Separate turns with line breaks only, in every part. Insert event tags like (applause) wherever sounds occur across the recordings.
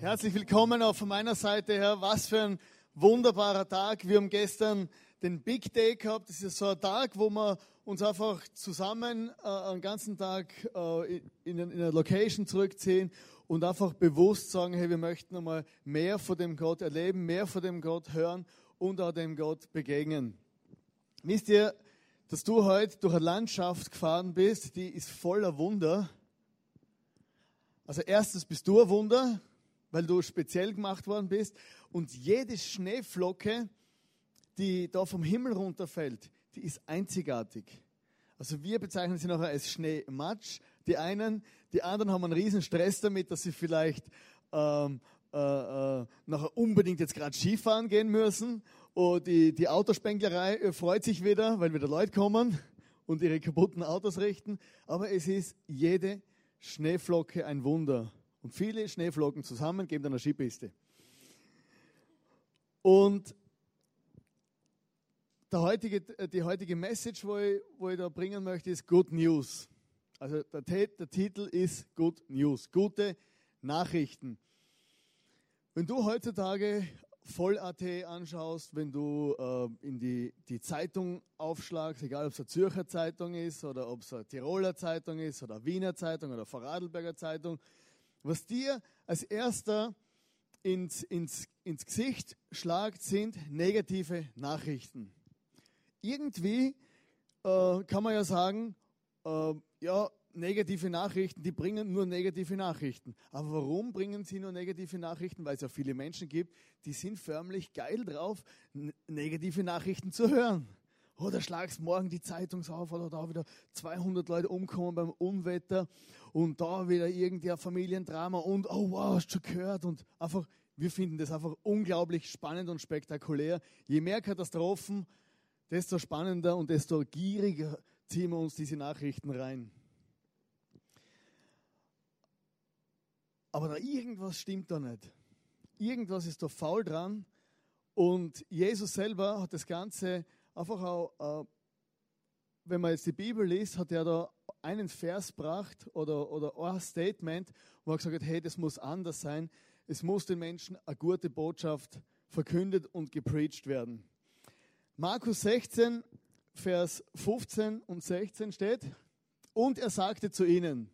Herzlich willkommen auch von meiner Seite her. Was für ein wunderbarer Tag. Wir haben gestern den Big Day gehabt. Das ist so ein Tag, wo wir uns einfach zusammen äh, einen ganzen Tag äh, in, in einer Location zurückziehen und einfach bewusst sagen, hey, wir möchten einmal mehr von dem Gott erleben, mehr von dem Gott hören und auch dem Gott begegnen. Wisst ihr, dass du heute durch eine Landschaft gefahren bist, die ist voller Wunder. Also erstens bist du ein Wunder, weil du speziell gemacht worden bist. Und jede Schneeflocke, die da vom Himmel runterfällt, die ist einzigartig. Also wir bezeichnen sie nachher als Schneematsch. Die einen, die anderen haben einen riesen Stress damit, dass sie vielleicht ähm, äh, äh, nachher unbedingt jetzt gerade Skifahren gehen müssen. Und die, die Autospenglerei äh, freut sich wieder, weil wieder Leute kommen und ihre kaputten Autos richten. Aber es ist jede Schneeflocke ein Wunder. Und viele Schneeflocken zusammen geben dann eine Skipiste. Und der heutige, die heutige Message, wo ich, wo ich da bringen möchte, ist Good News. Also der, der Titel ist Good News, gute Nachrichten. Wenn du heutzutage Voll.at anschaust, wenn du äh, in die, die Zeitung aufschlagst, egal ob es eine Zürcher Zeitung ist oder ob es eine Tiroler Zeitung ist oder eine Wiener Zeitung oder eine Vorarlberger Zeitung, was dir als erster ins, ins, ins Gesicht schlagt, sind negative Nachrichten. Irgendwie äh, kann man ja sagen, äh, ja, negative Nachrichten, die bringen nur negative Nachrichten. Aber warum bringen sie nur negative Nachrichten? Weil es ja viele Menschen gibt, die sind förmlich geil drauf, negative Nachrichten zu hören. Oder schlagst morgen die Zeitung auf oder da wieder 200 Leute umkommen beim Unwetter und da wieder irgendein Familiendrama und oh wow, hast du schon gehört und einfach, wir finden das einfach unglaublich spannend und spektakulär. Je mehr Katastrophen, desto spannender und desto gieriger ziehen wir uns diese Nachrichten rein. Aber da irgendwas stimmt da nicht. Irgendwas ist da faul dran und Jesus selber hat das Ganze einfach auch, äh, wenn man jetzt die Bibel liest, hat er da einen Vers gebracht oder, oder ein Statement, wo er gesagt hat, hey, das muss anders sein. Es muss den Menschen eine gute Botschaft verkündet und gepreacht werden. Markus 16, Vers 15 und 16 steht, und er sagte zu ihnen,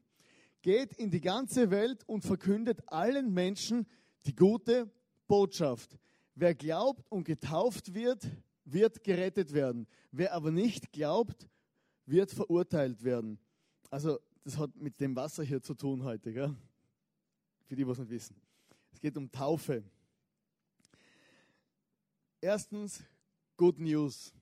geht in die ganze Welt und verkündet allen Menschen die gute Botschaft. Wer glaubt und getauft wird, wird gerettet werden. Wer aber nicht glaubt, wird verurteilt werden. Also das hat mit dem Wasser hier zu tun heute, gell? für die, die es nicht wissen. Es geht um Taufe. Erstens, Good News,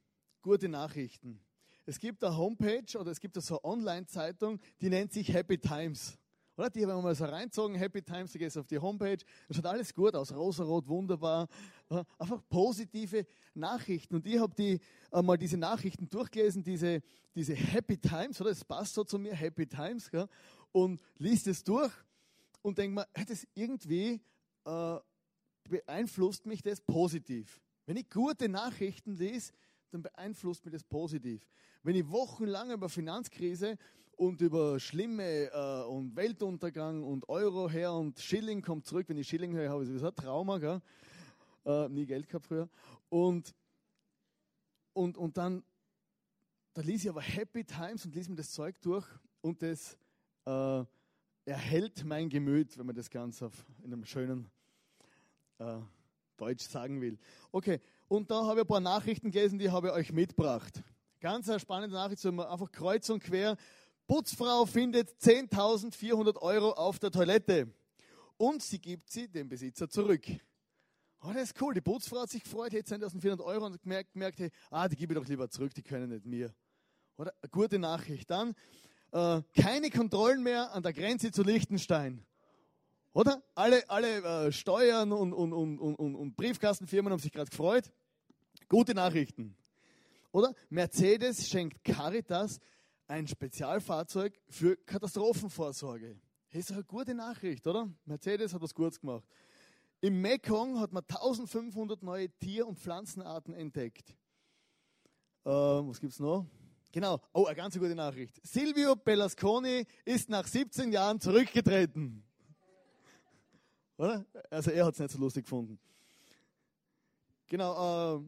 gute Nachrichten. Es gibt eine Homepage oder es gibt so eine Online-Zeitung, die nennt sich Happy Times. Oder? Die haben wir mal so reinzogen, Happy Times, du gehst auf die Homepage, es schaut alles gut aus, rosarot, wunderbar. Einfach positive Nachrichten. Und ich habe die, äh, mal diese Nachrichten durchgelesen, diese, diese Happy Times, oder? Das passt so zu mir, Happy Times, gell? und liest es durch und denke mir, das irgendwie äh, beeinflusst mich das positiv. Wenn ich gute Nachrichten lese, dann beeinflusst mich das positiv. Wenn ich wochenlang über Finanzkrise und über Schlimme äh, und Weltuntergang und Euro her und Schilling kommt zurück. Wenn ich Schilling höre, habe ich sowieso ein Trauma, gell? Äh, nie Geld gehabt früher. Und, und, und dann da ließ ich aber Happy Times und ließ mir das Zeug durch und das äh, erhält mein Gemüt, wenn man das Ganze auf, in einem schönen äh, Deutsch sagen will. Okay, und da habe ich ein paar Nachrichten gelesen, die habe ich euch mitgebracht. Ganz eine spannende Nachricht, so einfach kreuz und quer Putzfrau findet 10.400 Euro auf der Toilette und sie gibt sie dem Besitzer zurück. Oh, das ist cool. Die Putzfrau hat sich gefreut, hätte 10.400 Euro und gemerkt, gemerkt hey, ah, die gebe ich doch lieber zurück, die können nicht mir. Oder? Gute Nachricht. Dann äh, keine Kontrollen mehr an der Grenze zu Liechtenstein. Oder? Alle, alle äh, Steuern und, und, und, und, und Briefkastenfirmen haben sich gerade gefreut. Gute Nachrichten. Oder? Mercedes schenkt Caritas ein Spezialfahrzeug für Katastrophenvorsorge. Das ist eine gute Nachricht, oder? Mercedes hat was Gutes gemacht. Im Mekong hat man 1500 neue Tier- und Pflanzenarten entdeckt. Äh, was gibt es noch? Genau, oh, eine ganz gute Nachricht. Silvio Bellasconi ist nach 17 Jahren zurückgetreten. Oder? Also er hat es nicht so lustig gefunden. Genau, äh,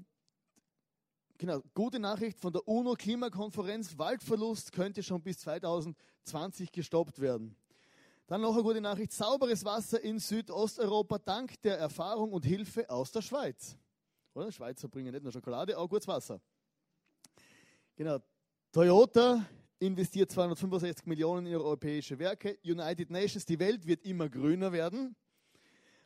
genau, gute Nachricht von der UNO-Klimakonferenz. Waldverlust könnte schon bis 2020 gestoppt werden. Dann noch eine gute Nachricht. Sauberes Wasser in Südosteuropa dank der Erfahrung und Hilfe aus der Schweiz. Oder? Schweizer bringen nicht nur Schokolade, auch gutes Wasser. Genau. Toyota investiert 265 Millionen in europäische Werke. United Nations, die Welt wird immer grüner werden.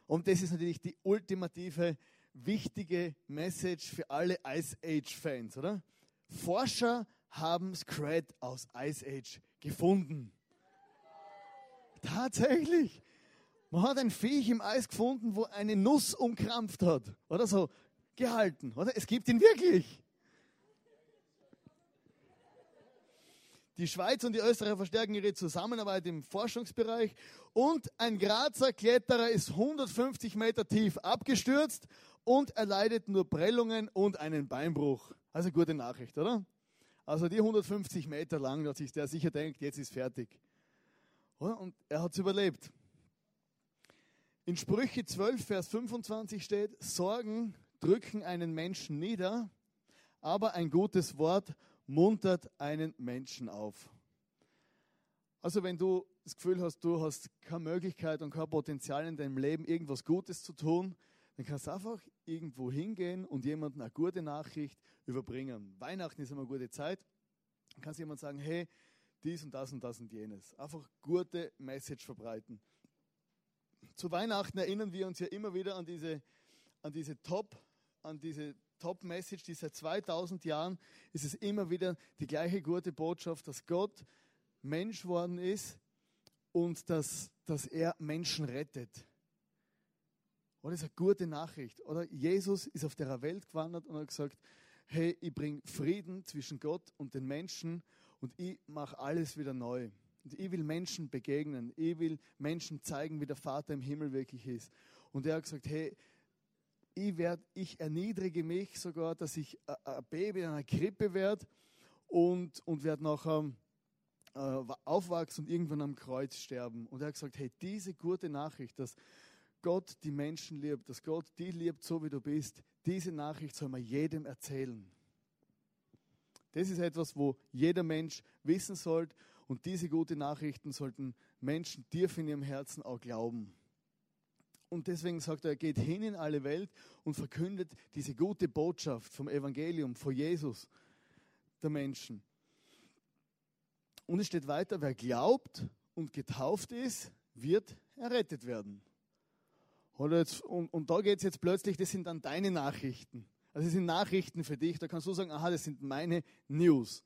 Und das ist natürlich die ultimative, wichtige Message für alle Ice Age-Fans, oder? Forscher haben Scred aus Ice Age gefunden. Tatsächlich. Man hat ein Viech im Eis gefunden, wo eine Nuss umkrampft hat. Oder so gehalten. Oder? Es gibt ihn wirklich. Die Schweiz und die Österreicher verstärken ihre Zusammenarbeit im Forschungsbereich. Und ein Grazer Kletterer ist 150 Meter tief abgestürzt und erleidet nur Prellungen und einen Beinbruch. Also gute Nachricht, oder? Also die 150 Meter lang, dass sich der sicher denkt, jetzt ist fertig. Und er hat es überlebt. In Sprüche 12, Vers 25 steht, Sorgen drücken einen Menschen nieder, aber ein gutes Wort muntert einen Menschen auf. Also wenn du das Gefühl hast, du hast keine Möglichkeit und kein Potenzial in deinem Leben, irgendwas Gutes zu tun, dann kannst du einfach irgendwo hingehen und jemandem eine gute Nachricht überbringen. Weihnachten ist immer eine gute Zeit. Dann kannst du jemand sagen, hey, dies und das und das und jenes. Einfach gute Message verbreiten. Zu Weihnachten erinnern wir uns ja immer wieder an diese, an diese Top, an diese Top-Message, die seit 2000 Jahren ist es immer wieder die gleiche gute Botschaft, dass Gott Mensch worden ist und dass, dass er Menschen rettet. Oder ist eine gute Nachricht. Oder Jesus ist auf der Welt gewandert und hat gesagt, hey, ich bringe Frieden zwischen Gott und den Menschen und ich mache alles wieder neu. Und ich will Menschen begegnen. Ich will Menschen zeigen, wie der Vater im Himmel wirklich ist. Und er hat gesagt, hey, ich, werd, ich erniedrige mich sogar, dass ich ein Baby in einer Krippe werde und, und werde nachher äh, aufwachsen und irgendwann am Kreuz sterben. Und er hat gesagt, hey, diese gute Nachricht, dass Gott die Menschen liebt, dass Gott die liebt, so wie du bist, diese Nachricht soll man jedem erzählen. Das ist etwas, wo jeder Mensch wissen sollte. Und diese guten Nachrichten sollten Menschen tief in ihrem Herzen auch glauben. Und deswegen sagt er, geht hin in alle Welt und verkündet diese gute Botschaft vom Evangelium, von Jesus der Menschen. Und es steht weiter, wer glaubt und getauft ist, wird errettet werden. Jetzt, und, und da geht es jetzt plötzlich, das sind dann deine Nachrichten. Also es sind Nachrichten für dich. Da kannst du sagen, aha, das sind meine News.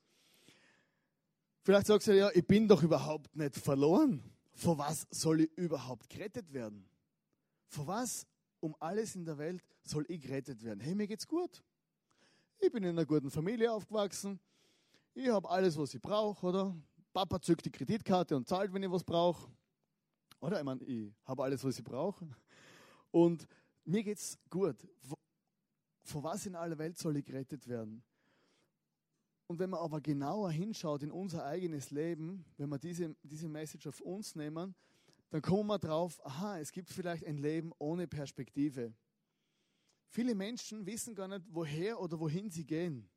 Vielleicht sagst du ja, ich bin doch überhaupt nicht verloren. Vor was soll ich überhaupt gerettet werden? Vor was um alles in der Welt soll ich gerettet werden? Hey, mir geht's gut. Ich bin in einer guten Familie aufgewachsen. Ich habe alles, was ich brauche, oder? Papa zückt die Kreditkarte und zahlt, wenn ich was brauche. Oder? Ich meine, ich habe alles, was ich brauche. Und mir geht's gut vor was in aller Welt soll ich gerettet werden? Und wenn man aber genauer hinschaut in unser eigenes Leben, wenn wir diese, diese Message auf uns nehmen, dann kommen wir drauf, aha, es gibt vielleicht ein Leben ohne Perspektive. Viele Menschen wissen gar nicht, woher oder wohin sie gehen.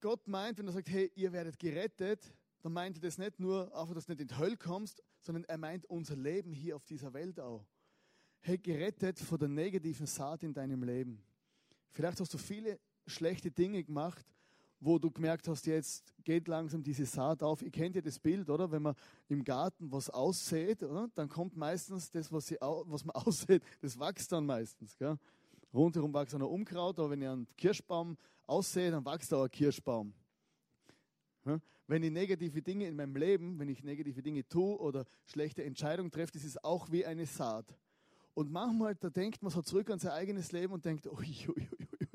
Gott meint, wenn er sagt, hey, ihr werdet gerettet, dann meint er das nicht nur, einfach, dass du nicht in die Hölle kommst, sondern er meint unser Leben hier auf dieser Welt auch hey, gerettet vor der negativen Saat in deinem Leben. Vielleicht hast du viele schlechte Dinge gemacht, wo du gemerkt hast, jetzt geht langsam diese Saat auf. Ihr kennt ja das Bild, oder? Wenn man im Garten was aussät, oder? dann kommt meistens das, was, sie, was man (laughs) aussät, das wächst dann meistens. Gell? Rundherum wächst ein Unkraut, aber wenn ihr einen Kirschbaum aussät, dann wächst auch ein Kirschbaum. Wenn ich negative Dinge in meinem Leben, wenn ich negative Dinge tue oder schlechte Entscheidungen treffe, das ist auch wie eine Saat. Und manchmal, da denkt man so zurück an sein eigenes Leben und denkt, (laughs) ui, ui, ui, ui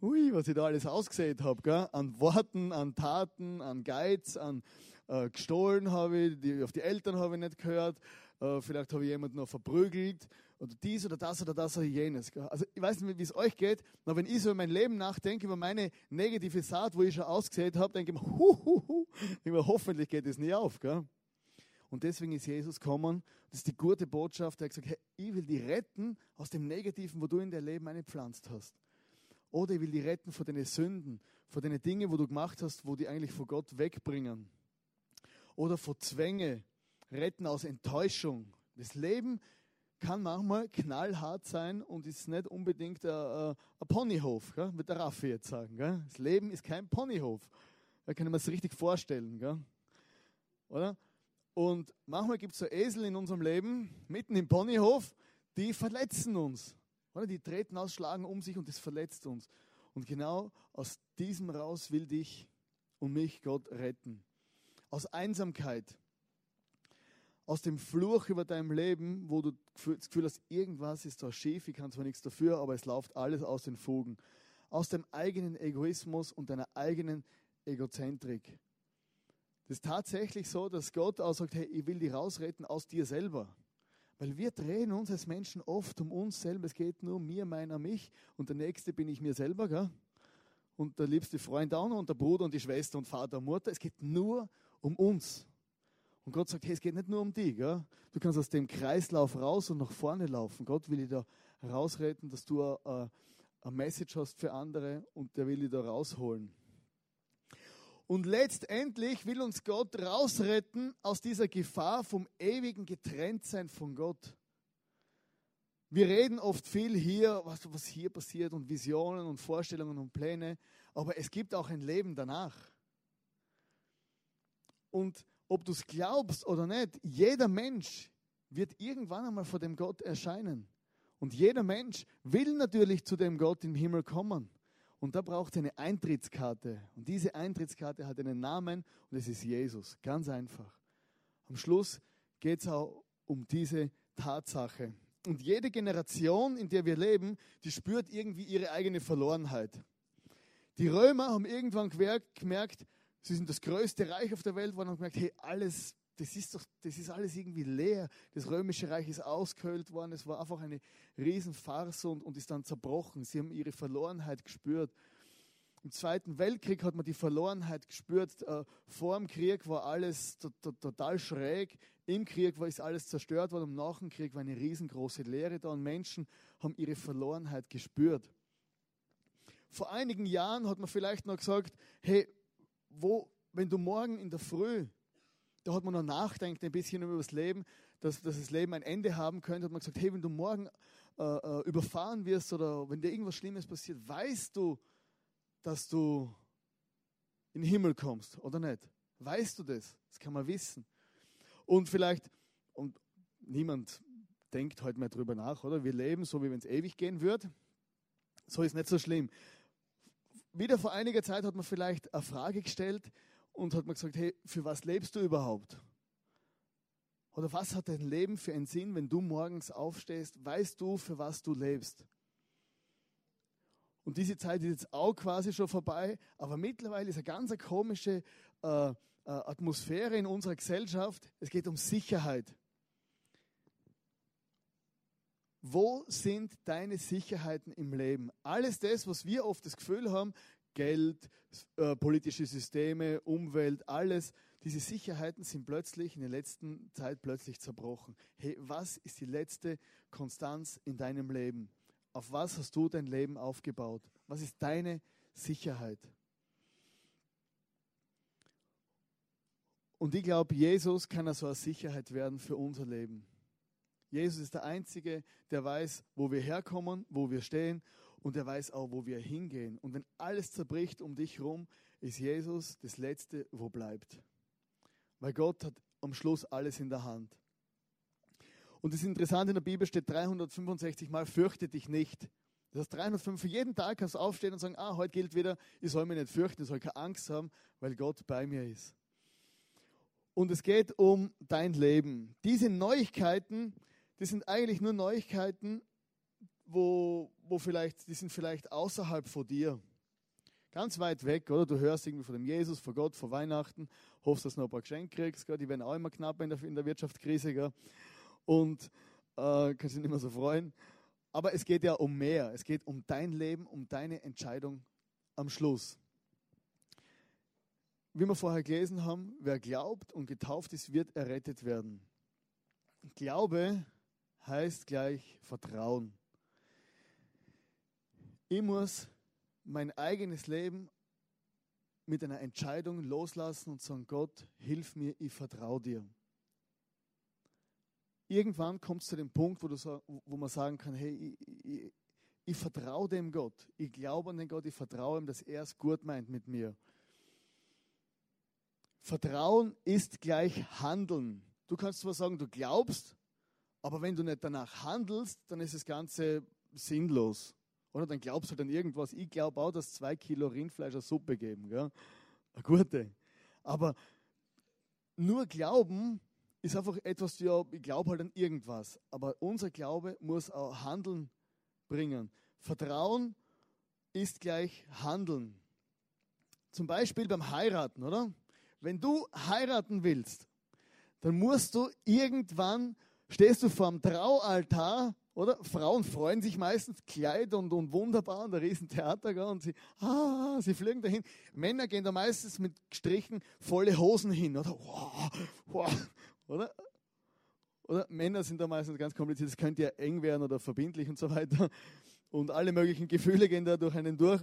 was ich da alles ausgesät habe, an Worten, an Taten, an Geiz, an äh, gestohlen habe ich, die, auf die Eltern habe ich nicht gehört, äh, vielleicht habe ich jemanden noch verprügelt oder dies oder das oder das oder jenes. Gell? Also ich weiß nicht, wie es euch geht, aber wenn ich so in mein Leben nachdenke, über meine negative Saat, wo ich schon ausgesät habe, denke ich mir, (laughs) hoffentlich geht es nie auf. Gell? Und deswegen ist Jesus gekommen. Das ist die gute Botschaft. Er hat gesagt, hey, ich will die retten aus dem Negativen, wo du in dein Leben eingepflanzt hast. Oder ich will die retten vor deinen Sünden, vor den Dingen, wo du gemacht hast, wo die eigentlich vor Gott wegbringen. Oder vor Zwänge, retten aus Enttäuschung. Das Leben kann manchmal knallhart sein und ist nicht unbedingt ein, ein Ponyhof, gell? wird der Raffi jetzt sagen. Gell? Das Leben ist kein Ponyhof. Da kann man sich richtig vorstellen. Gell? Oder? Und manchmal gibt es so Esel in unserem Leben, mitten im Ponyhof, die verletzen uns. Oder? Die treten aus, schlagen um sich und das verletzt uns. Und genau aus diesem raus will dich und mich Gott retten. Aus Einsamkeit aus dem Fluch über deinem Leben, wo du das Gefühl hast, irgendwas ist da schief, ich kann zwar nichts dafür, aber es läuft alles aus den Fugen. Aus dem eigenen Egoismus und deiner eigenen Egozentrik. Das ist tatsächlich so, dass Gott auch sagt, hey, ich will dich rausretten aus dir selber. Weil wir drehen uns als Menschen oft um uns selber. Es geht nur um mir, meiner, mich und der Nächste bin ich mir selber. Gell? Und der liebste Freund auch noch und der Bruder und die Schwester und Vater und Mutter. Es geht nur um uns. Und Gott sagt, hey, es geht nicht nur um dich. Gell? Du kannst aus dem Kreislauf raus und nach vorne laufen. Gott will dich da rausretten, dass du eine, eine Message hast für andere und der will dich da rausholen. Und letztendlich will uns Gott rausretten aus dieser Gefahr vom ewigen Getrenntsein von Gott. Wir reden oft viel hier, was, was hier passiert und Visionen und Vorstellungen und Pläne, aber es gibt auch ein Leben danach. Und ob du es glaubst oder nicht, jeder Mensch wird irgendwann einmal vor dem Gott erscheinen. Und jeder Mensch will natürlich zu dem Gott im Himmel kommen. Und da braucht es eine Eintrittskarte. Und diese Eintrittskarte hat einen Namen und es ist Jesus. Ganz einfach. Am Schluss geht es auch um diese Tatsache. Und jede Generation, in der wir leben, die spürt irgendwie ihre eigene Verlorenheit. Die Römer haben irgendwann gemerkt, Sie sind das größte Reich auf der Welt, wo haben gemerkt, hey, alles, das ist doch, das ist alles irgendwie leer. Das römische Reich ist ausgehöhlt worden. Es war einfach eine Riesenfarce und, und ist dann zerbrochen. Sie haben ihre Verlorenheit gespürt. Im Zweiten Weltkrieg hat man die Verlorenheit gespürt. Äh, vor dem Krieg war alles total schräg. Im Krieg war ist alles zerstört worden. Und nach dem Krieg war eine riesengroße Leere da und Menschen haben ihre Verlorenheit gespürt. Vor einigen Jahren hat man vielleicht noch gesagt, hey, wo, wenn du morgen in der Früh, da hat man noch nachdenkt ein bisschen über das Leben, dass, dass das Leben ein Ende haben könnte, hat man gesagt, hey, wenn du morgen äh, äh, überfahren wirst oder wenn dir irgendwas Schlimmes passiert, weißt du, dass du in den Himmel kommst oder nicht? Weißt du das? Das kann man wissen. Und vielleicht, und niemand denkt heute mehr drüber nach, oder? Wir leben so, wie wenn es ewig gehen wird. So ist nicht so schlimm wieder vor einiger Zeit hat man vielleicht eine Frage gestellt und hat man gesagt, hey, für was lebst du überhaupt? Oder was hat dein Leben für einen Sinn, wenn du morgens aufstehst? Weißt du, für was du lebst? Und diese Zeit ist jetzt auch quasi schon vorbei, aber mittlerweile ist eine ganz komische äh, äh, Atmosphäre in unserer Gesellschaft. Es geht um Sicherheit. Wo sind deine Sicherheiten im Leben? Alles das, was wir oft das Gefühl haben, Geld, äh, politische Systeme, Umwelt, alles, diese Sicherheiten sind plötzlich in der letzten Zeit plötzlich zerbrochen. Hey, was ist die letzte Konstanz in deinem Leben? Auf was hast du dein Leben aufgebaut? Was ist deine Sicherheit? Und ich glaube, Jesus kann also eine Sicherheit werden für unser Leben. Jesus ist der Einzige, der weiß, wo wir herkommen, wo wir stehen und er weiß auch, wo wir hingehen. Und wenn alles zerbricht um dich herum, ist Jesus das Letzte, wo bleibt. Weil Gott hat am Schluss alles in der Hand. Und das Interessante in der Bibel steht 365 Mal, fürchte dich nicht. Das heißt, 305, für jeden Tag kannst du aufstehen und sagen, ah, heute gilt wieder, ich soll mich nicht fürchten, ich soll keine Angst haben, weil Gott bei mir ist. Und es geht um dein Leben. Diese Neuigkeiten, das sind eigentlich nur Neuigkeiten, wo, wo vielleicht, die sind vielleicht außerhalb von dir. Ganz weit weg, oder? Du hörst irgendwie von dem Jesus, von Gott, von Weihnachten, hoffst, dass du noch ein paar Geschenke kriegst, gell? die werden auch immer knapper in der, in der Wirtschaftskrise, gell? und äh, kannst dich nicht mehr so freuen. Aber es geht ja um mehr. Es geht um dein Leben, um deine Entscheidung am Schluss. wie wir vorher gelesen haben, wer glaubt und getauft ist, wird errettet werden. Glaube heißt gleich Vertrauen. Ich muss mein eigenes Leben mit einer Entscheidung loslassen und sagen, Gott, hilf mir, ich vertraue dir. Irgendwann kommt es zu dem Punkt, wo, du, wo man sagen kann, hey, ich, ich, ich vertraue dem Gott. Ich glaube an den Gott, ich vertraue ihm, dass er es gut meint mit mir. Vertrauen ist gleich Handeln. Du kannst zwar sagen, du glaubst, aber wenn du nicht danach handelst, dann ist das Ganze sinnlos. Oder dann glaubst du dann irgendwas. Ich glaube auch, dass zwei Kilo Rindfleisch eine Suppe geben. Gell? Eine gute. Aber nur Glauben ist einfach etwas, ja, ich glaube halt an irgendwas. Aber unser Glaube muss auch Handeln bringen. Vertrauen ist gleich Handeln. Zum Beispiel beim Heiraten, oder? Wenn du heiraten willst, dann musst du irgendwann, stehst du vor dem Traualtar oder? Frauen freuen sich meistens, Kleid und, und wunderbar und ein Riesentheater, gell? und sie, ah, sie fliegen dahin. Männer gehen da meistens mit Strichen volle Hosen hin, oder? Wow, wow, oder? Oder Männer sind da meistens ganz kompliziert, es könnte ja eng werden oder verbindlich und so weiter. Und alle möglichen Gefühle gehen da durch einen durch.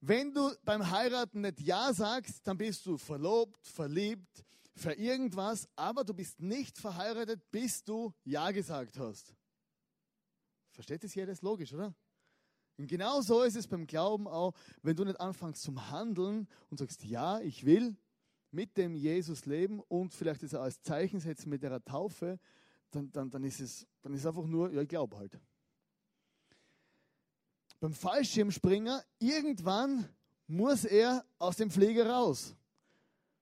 Wenn du beim Heiraten nicht Ja sagst, dann bist du verlobt, verliebt, für irgendwas, aber du bist nicht verheiratet, bis du Ja gesagt hast. Versteht das jeder? Ist logisch, oder? Und genau so ist es beim Glauben auch, wenn du nicht anfängst zum Handeln und sagst, ja, ich will mit dem Jesus leben und vielleicht das als Zeichen setzen mit der Taufe, dann, dann, dann, ist es dann ist es einfach nur, ja, ich glaube halt. Beim Fallschirmspringer, irgendwann muss er aus dem Flieger raus.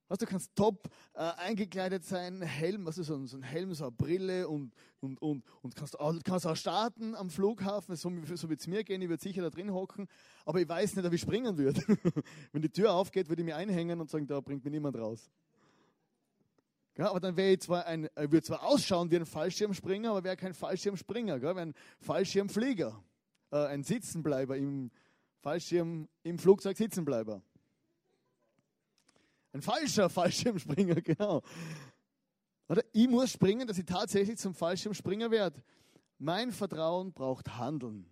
Weißt, du kannst top äh, eingekleidet sein, Helm, ist so, so ein Helm, so eine Brille und, und, und, und kannst, auch, kannst auch starten am Flughafen, so, so wird es mir gehen, ich würde sicher da drin hocken, aber ich weiß nicht, ob ich springen würde. (laughs) Wenn die Tür aufgeht, würde ich mich einhängen und sagen, da bringt mir niemand raus. Ja, aber dann wäre ich zwar ein, äh, würde zwar ausschauen wie ein Fallschirmspringer, aber wäre kein Fallschirmspringer, wäre ein Fallschirmflieger, äh, ein Sitzenbleiber im Fallschirm, im Flugzeug Sitzenbleiber. Ein falscher (laughs) Fallschirmspringer, genau. Oder ich muss springen, dass ich tatsächlich zum Fallschirmspringer werde. Mein Vertrauen braucht Handeln.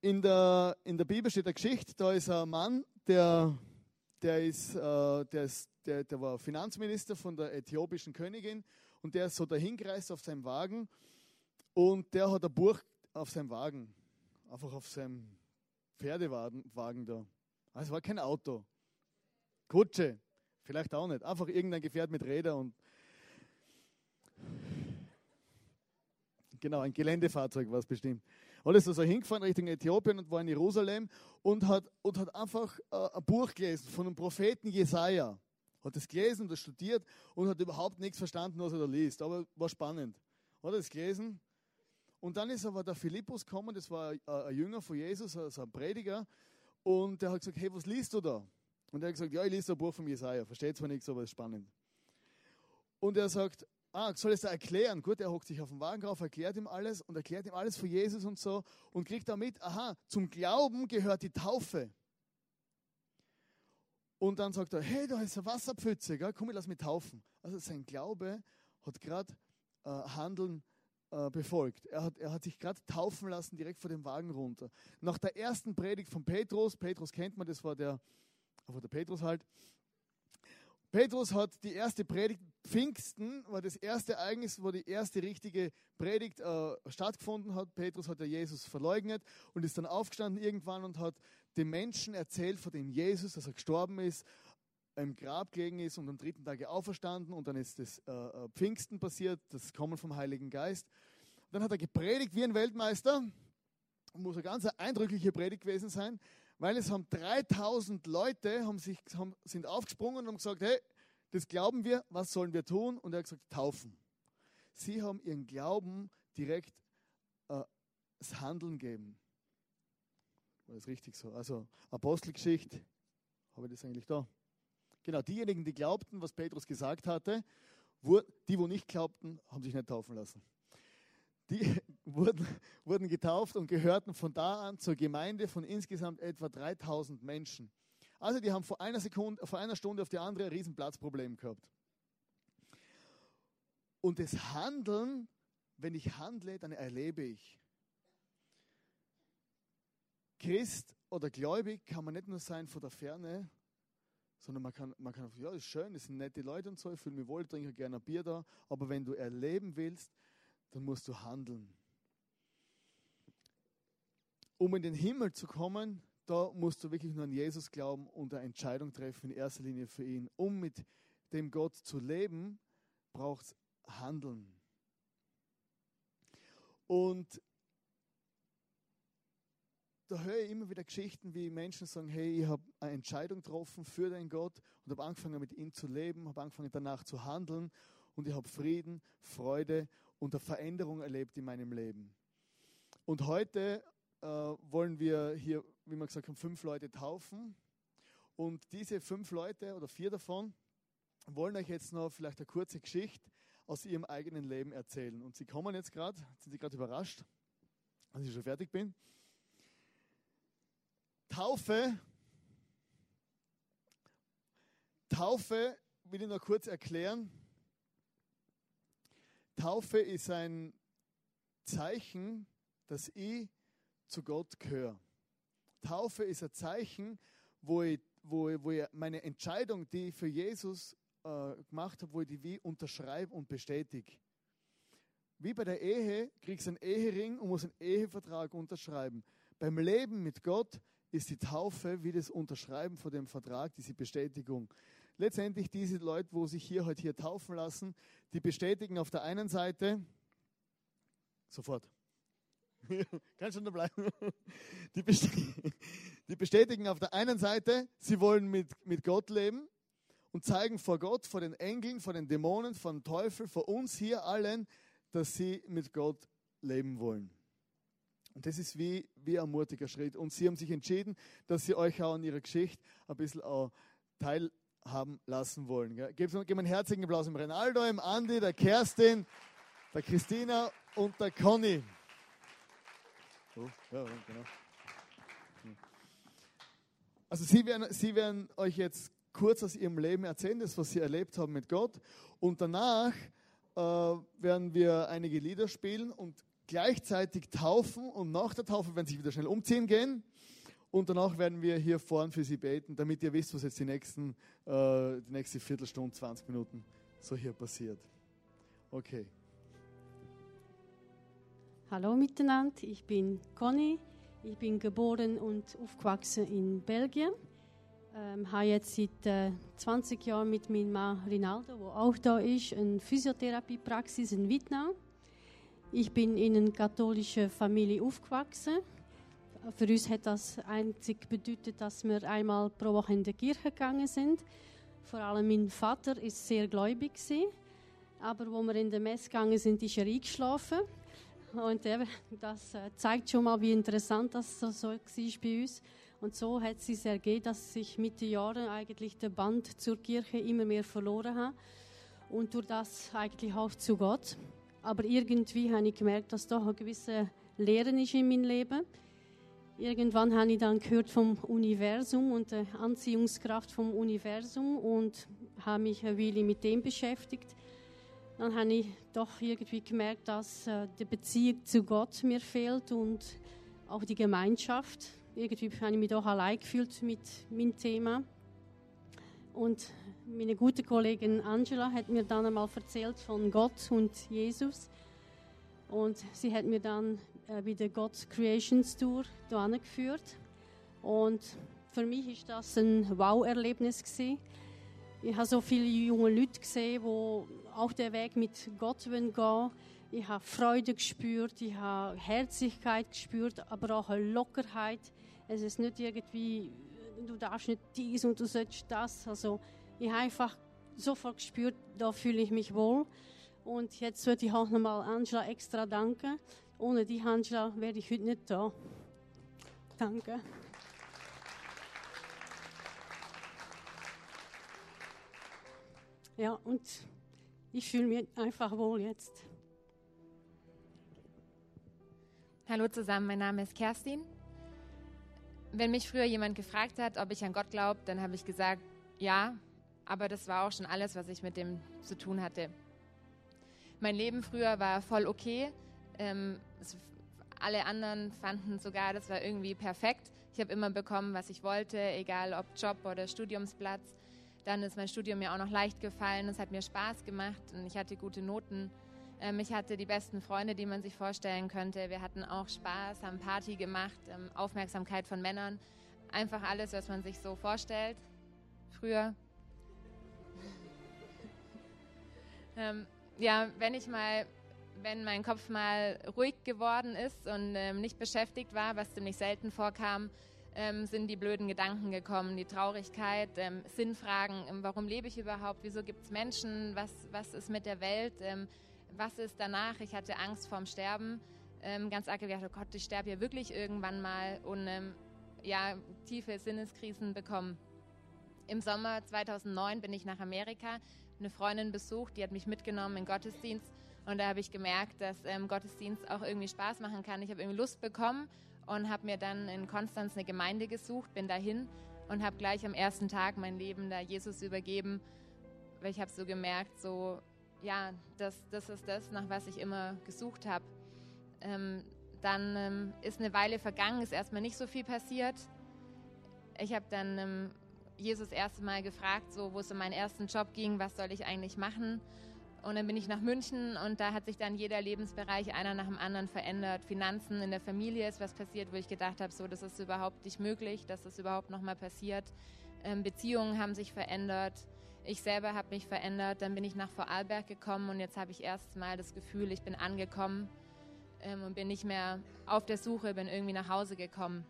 In der, in der Bibel steht eine Geschichte, da ist ein Mann, der, der, ist, äh, der, ist, der, der war Finanzminister von der äthiopischen Königin und der ist so dahingereist auf seinem Wagen und der hat ein Buch auf seinem Wagen, einfach auf seinem Pferdewagen da. Ah, es war kein Auto. Kutsche, vielleicht auch nicht. Einfach irgendein Gefährt mit Rädern und genau, ein Geländefahrzeug war es bestimmt. Und ist also hingefahren Richtung Äthiopien und war in Jerusalem und hat, und hat einfach äh, ein Buch gelesen von einem Propheten Jesaja. Hat das gelesen und das studiert und hat überhaupt nichts verstanden, was er da liest. Aber war spannend. Hat das gelesen. Und dann ist aber der Philippus gekommen, das war ein, ein Jünger von Jesus, also ein Prediger, und der hat gesagt, hey, was liest du da? Und er hat gesagt, ja, ich lese ein Buch von Jesaja. Versteht zwar nichts, aber ist spannend. Und er sagt, ah, soll es da erklären? Gut, er hockt sich auf den Wagen drauf, erklärt ihm alles und erklärt ihm alles von Jesus und so und kriegt damit, aha, zum Glauben gehört die Taufe. Und dann sagt er, hey, da ist eine Wasserpfütze, gell? komm, ich lass mich taufen. Also sein Glaube hat gerade äh, Handeln äh, befolgt. Er hat, er hat sich gerade taufen lassen, direkt vor dem Wagen runter. Nach der ersten Predigt von Petrus, Petrus kennt man, das war der, aber der Petrus halt. Petrus hat die erste Predigt, Pfingsten war das erste Ereignis, wo die erste richtige Predigt äh, stattgefunden hat. Petrus hat ja Jesus verleugnet und ist dann aufgestanden irgendwann und hat den Menschen erzählt von dem Jesus, dass er gestorben ist im Grab gelegen ist und am dritten Tage auferstanden und dann ist das äh, äh, Pfingsten passiert, das Kommen vom Heiligen Geist. Dann hat er gepredigt wie ein Weltmeister. Muss eine ganz eindrückliche Predigt gewesen sein, weil es haben 3000 Leute haben sich, haben, sind aufgesprungen und haben gesagt, hey, das glauben wir, was sollen wir tun? Und er hat gesagt, taufen. Sie haben ihren Glauben direkt äh, das Handeln gegeben. War das richtig so? Also Apostelgeschichte, habe ich das eigentlich da? Genau, diejenigen, die glaubten, was Petrus gesagt hatte, die, wo nicht glaubten, haben sich nicht taufen lassen. Die (laughs) wurden, wurden getauft und gehörten von da an zur Gemeinde von insgesamt etwa 3000 Menschen. Also die haben vor einer, Sekunde, vor einer Stunde auf die andere ein Riesenplatzproblem gehabt. Und das Handeln, wenn ich handle, dann erlebe ich. Christ oder gläubig kann man nicht nur sein von der Ferne, sondern man kann, man kann, ja, das ist schön, das sind nette Leute und so, ich fühle mich wohl, trinke gerne ein Bier da, aber wenn du erleben willst, dann musst du handeln. Um in den Himmel zu kommen, da musst du wirklich nur an Jesus glauben und eine Entscheidung treffen, in erster Linie für ihn. Um mit dem Gott zu leben, braucht es Handeln. Und da höre ich immer wieder Geschichten, wie Menschen sagen, hey, ich habe eine Entscheidung getroffen für den Gott und habe angefangen mit ihm zu leben, habe angefangen danach zu handeln und ich habe Frieden, Freude und eine Veränderung erlebt in meinem Leben. Und heute äh, wollen wir hier, wie man gesagt haben, fünf Leute taufen. Und diese fünf Leute oder vier davon wollen euch jetzt noch vielleicht eine kurze Geschichte aus ihrem eigenen Leben erzählen. Und sie kommen jetzt gerade, sind sie gerade überrascht, als ich schon fertig bin. Taufe, Taufe will ich noch kurz erklären. Taufe ist ein Zeichen, dass ich zu Gott gehöre. Taufe ist ein Zeichen, wo ich, wo ich, wo ich meine Entscheidung, die ich für Jesus äh, gemacht habe, wo ich die wie unterschreibe und bestätige. Wie bei der Ehe kriegst du einen Ehering und musst einen Ehevertrag unterschreiben. Beim Leben mit Gott ist die Taufe wie das Unterschreiben von dem Vertrag, diese Bestätigung. Letztendlich diese Leute, wo sich hier heute hier taufen lassen, die bestätigen auf der einen Seite sofort. (laughs) Kann schon da bleiben. (laughs) Die, die bestätigen auf der einen Seite, sie wollen mit, mit Gott leben und zeigen vor Gott, vor den Engeln, vor den Dämonen, vor dem Teufel, vor uns hier allen, dass sie mit Gott leben wollen. Und das ist wie, wie ein mutiger Schritt. Und sie haben sich entschieden, dass sie euch auch an ihrer Geschichte ein bisschen auch teilhaben lassen wollen. Geben wir einen herzigen Applaus im Renaldo, im Andi, der Kerstin, der Christina und der Conny. Oh, ja, genau. Also sie werden, sie werden euch jetzt kurz aus ihrem Leben erzählen, das, was sie erlebt haben mit Gott. Und danach äh, werden wir einige Lieder spielen und gleichzeitig taufen und nach der Taufe werden sie wieder schnell umziehen gehen. Und danach werden wir hier vorne für sie beten, damit ihr wisst, was jetzt die, nächsten, äh, die nächste Viertelstunde, 20 Minuten so hier passiert. Okay.
Hallo miteinander, ich bin Conny. Ich bin geboren und aufgewachsen in Belgien. Ähm, habe jetzt seit äh, 20 Jahren mit meinem Mann Rinaldo, der auch da ist, eine Physiotherapiepraxis in Vietnam. Ich bin in einer katholischen Familie aufgewachsen. Für uns hat das einzig bedeutet, dass wir einmal pro Woche in die Kirche gegangen sind. Vor allem mein Vater ist sehr gläubig aber wo wir in der Messe gegangen sind, ist er eingeschlafen. Und das äh, zeigt schon mal, wie interessant das so, so war bei uns. Und so hat es sich ergeben, dass ich mit den Jahren eigentlich den Band zur Kirche immer mehr verloren habe und durch das eigentlich auch zu Gott. Aber irgendwie habe ich gemerkt, dass doch ein gewisser Lehren ist in meinem Leben. Irgendwann habe ich dann gehört vom Universum und der Anziehungskraft vom Universum und habe mich eine Weile mit dem beschäftigt. Dann habe ich doch irgendwie gemerkt, dass äh, die Beziehung zu Gott mir fehlt und auch die Gemeinschaft. Irgendwie habe ich mich doch allein gefühlt mit meinem Thema. Und meine gute Kollegin Angela hat mir dann einmal erzählt von Gott und Jesus. Und sie hat mir dann äh, wieder Gott Creations Tour geführt. Und für mich ist das ein Wow-Erlebnis Ich habe so viele junge Leute gesehen, die auch den Weg mit Gott gehen wollen. Ich habe Freude gespürt, ich habe Herzlichkeit gespürt, aber auch eine Lockerheit. Es ist nicht irgendwie, du darfst nicht dies und du sollst das. Also ich habe einfach sofort gespürt, da fühle ich mich wohl. Und jetzt würde ich auch nochmal Angela extra danken. Ohne die Angela wäre ich heute nicht da. Danke. Ja, und ich fühle mich einfach wohl jetzt.
Hallo zusammen, mein Name ist Kerstin. wenn mich früher jemand gefragt hat, ob ich an Gott glaube, dann habe ich gesagt, ja, aber das war auch schon alles, was ich mit dem zu tun hatte. Mein Leben früher war voll okay. Ähm, es, alle anderen fanden sogar, das war irgendwie perfekt. Ich habe immer bekommen, was ich wollte, egal ob Job oder Studiumsplatz. Dann ist mein Studium mir auch noch leicht gefallen. Es hat mir Spaß gemacht und ich hatte gute Noten. Ähm, ich hatte die besten Freunde, die man sich vorstellen könnte. Wir hatten auch Spaß, haben Party gemacht, ähm, Aufmerksamkeit von Männern. Einfach alles, was man sich so vorstellt. Früher. Ähm, ja, wenn ich mal, wenn mein Kopf mal ruhig geworden ist und ähm, nicht beschäftigt war, was ziemlich selten vorkam, ähm, sind die blöden Gedanken gekommen, die Traurigkeit, ähm, Sinnfragen, warum lebe ich überhaupt, wieso gibt es Menschen, was, was ist mit der Welt, was ist danach? Ich hatte Angst vorm Sterben, ähm, ganz arg gedacht, oh Gott, ich sterbe ja wirklich irgendwann mal und ähm, ja, tiefe Sinneskrisen bekommen. Im Sommer 2009 bin ich nach Amerika, eine Freundin besucht, die hat mich mitgenommen in Gottesdienst und da habe ich gemerkt, dass ähm, Gottesdienst auch irgendwie Spaß machen kann. Ich habe irgendwie Lust bekommen und habe mir dann in Konstanz eine Gemeinde gesucht, bin dahin und habe gleich am ersten Tag mein Leben da Jesus übergeben, weil ich habe so gemerkt, so ja, das, das ist das, nach was ich immer gesucht habe. Ähm, dann ähm, ist eine Weile vergangen, ist erstmal nicht so viel passiert. Ich habe dann Jesus erste Mal gefragt, so wo es um meinen ersten Job ging, was soll ich eigentlich machen? Und dann bin ich nach München und da hat sich dann jeder Lebensbereich einer nach dem anderen verändert. Finanzen in der Familie ist was passiert, wo ich gedacht habe, so das ist überhaupt nicht möglich, dass das überhaupt noch mal passiert. Ähm, Beziehungen haben sich verändert. Ich selber habe mich verändert, dann bin ich nach Vorarlberg gekommen und jetzt habe ich erst mal das Gefühl, ich bin angekommen ähm, und bin nicht mehr auf der Suche, bin irgendwie nach Hause gekommen.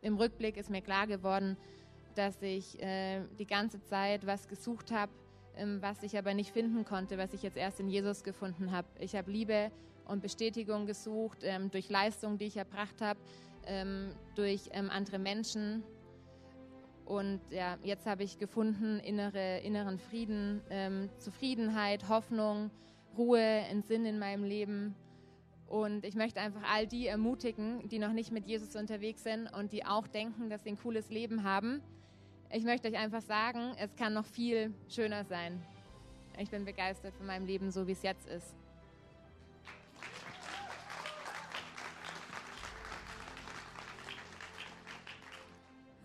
Im Rückblick ist mir klar geworden, dass ich äh, die ganze Zeit was gesucht habe, ähm, was ich aber nicht finden konnte, was ich jetzt erst in Jesus gefunden habe. Ich habe Liebe und Bestätigung gesucht ähm, durch Leistung, die ich erbracht habe, ähm, durch ähm, andere Menschen, und ja, jetzt habe ich gefunden innere, inneren Frieden, ähm, Zufriedenheit, Hoffnung, Ruhe, einen Sinn in meinem Leben. Und ich möchte einfach all die ermutigen, die noch nicht mit Jesus unterwegs sind und die auch denken, dass sie ein cooles Leben haben. Ich möchte euch einfach sagen, es kann noch viel schöner sein. Ich bin begeistert von meinem Leben, so wie es jetzt ist.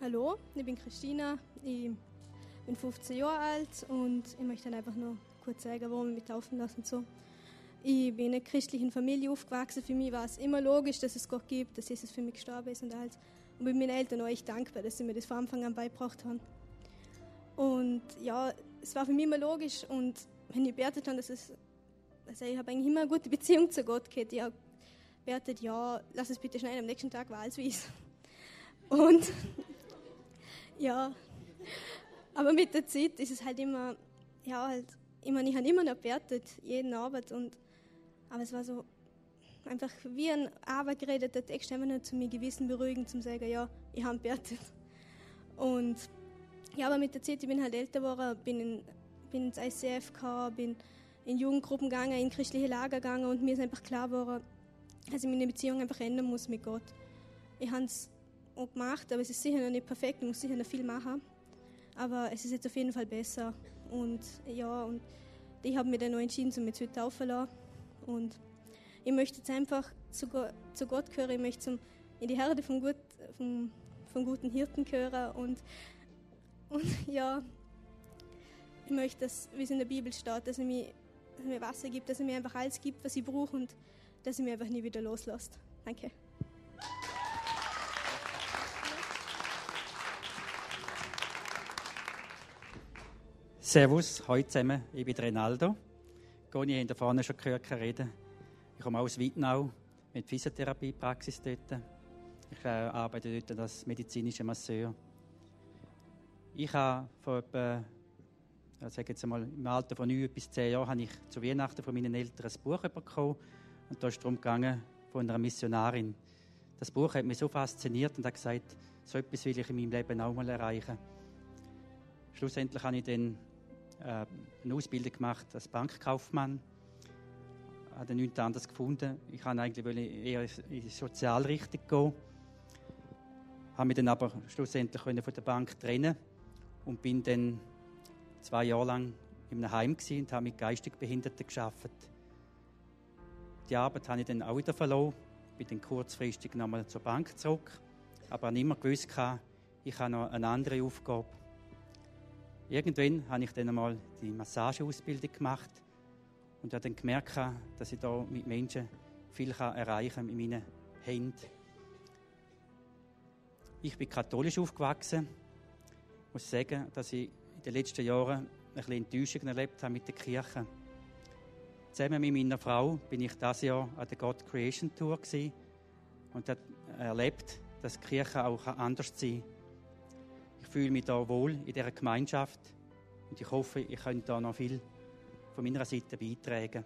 Hallo, ich bin Christina, ich bin 15 Jahre alt und ich möchte einfach nur kurz sagen, warum ich mich taufen lassen so. Ich bin in einer christlichen Familie aufgewachsen. Für mich war es immer logisch, dass es Gott gibt, dass Jesus für mich gestorben ist und alles. Bin meinen Eltern auch echt dankbar, dass sie mir das von Anfang an beigebracht haben. Und ja, es war für mich immer logisch und wenn ich betet habe, dass es, also ich habe eigentlich immer eine gute Beziehung zu Gott gehabt. Ich habe betet, ja, lass es bitte schnell am nächsten Tag Walswies. (laughs) Und (laughs) ja, aber mit der Zeit ist es halt immer, ja, halt, ich meine, ich habe immer noch bewertet, jeden Abend und, aber es war so, einfach wie ein Arbeit geredet, der Text einfach nur zu mir Gewissen beruhigen, zum sagen, ja, ich habe bewertet. Und ja, aber mit der Zeit, ich bin halt älter geworden, bin, in, bin ins ICF gekommen, bin in Jugendgruppen gegangen, in christliche Lager gegangen und mir ist einfach klar geworden, dass ich meine Beziehung einfach ändern muss mit Gott. Ich habe es auch gemacht, aber es ist sicher noch nicht perfekt, ich muss sicher noch viel machen. Aber es ist jetzt auf jeden Fall besser. Und ja, und ich habe mich dann noch entschieden, mich zu taufen lassen. Und ich möchte jetzt einfach zu, zu Gott gehören, ich möchte zum, in die Herde vom, Gut, vom, vom guten Hirten gehören. Und, und (laughs) ja, ich möchte, dass, wie es in der Bibel steht, dass er, mir, dass er mir Wasser gibt, dass er mir einfach alles gibt, was ich brauche und dass er mich einfach nie wieder loslässt. Danke.
Servus, heute zusammen, ich bin Renaldo. Goni haben da vorne schon gehört reden. Ich komme aus Wittnau mit Physiotherapiepraxis dort. Ich äh, arbeite dort als medizinischer Masseur. Ich habe vor etwa, ich jetzt einmal, im Alter von 9 bis 10 Jahren habe ich zu Weihnachten von meinen Eltern ein Buch bekommen. Und da ist es darum gegangen, von einer Missionarin. Das Buch hat mich so fasziniert und hat gesagt, so etwas will ich in meinem Leben auch mal erreichen. Schlussendlich habe ich dann äh, eine Ausbildung gemacht als Bankkaufmann. Ich habe nichts anderes gefunden. Ich wollte eigentlich eher in die Sozialrichtung gehen. habe mich dann aber schlussendlich von der Bank trennen und bin dann zwei Jahre lang in einem Heim und habe mit geistig Behinderten geschafft. Die Arbeit habe ich dann auch wieder verloren, bin dann kurzfristig nochmal zur Bank zurück, aber habe immer gewusst, ich habe noch eine andere Aufgabe. Irgendwann habe ich dann einmal die Massageausbildung gemacht und habe dann gemerkt, dass ich da mit Menschen viel erreichen kann mit meinen Händen. Ich bin katholisch aufgewachsen. Ich muss sagen, dass ich in den letzten Jahren ein bisschen Enttäuschung erlebt habe mit der Kirche. Zusammen mit meiner Frau bin ich dieses Jahr an der God Creation Tour und habe erlebt, dass die Kirche auch anders sein kann. Ich fühle mich da wohl in dieser Gemeinschaft und ich hoffe, ich könnte da noch viel von meiner Seite beitragen.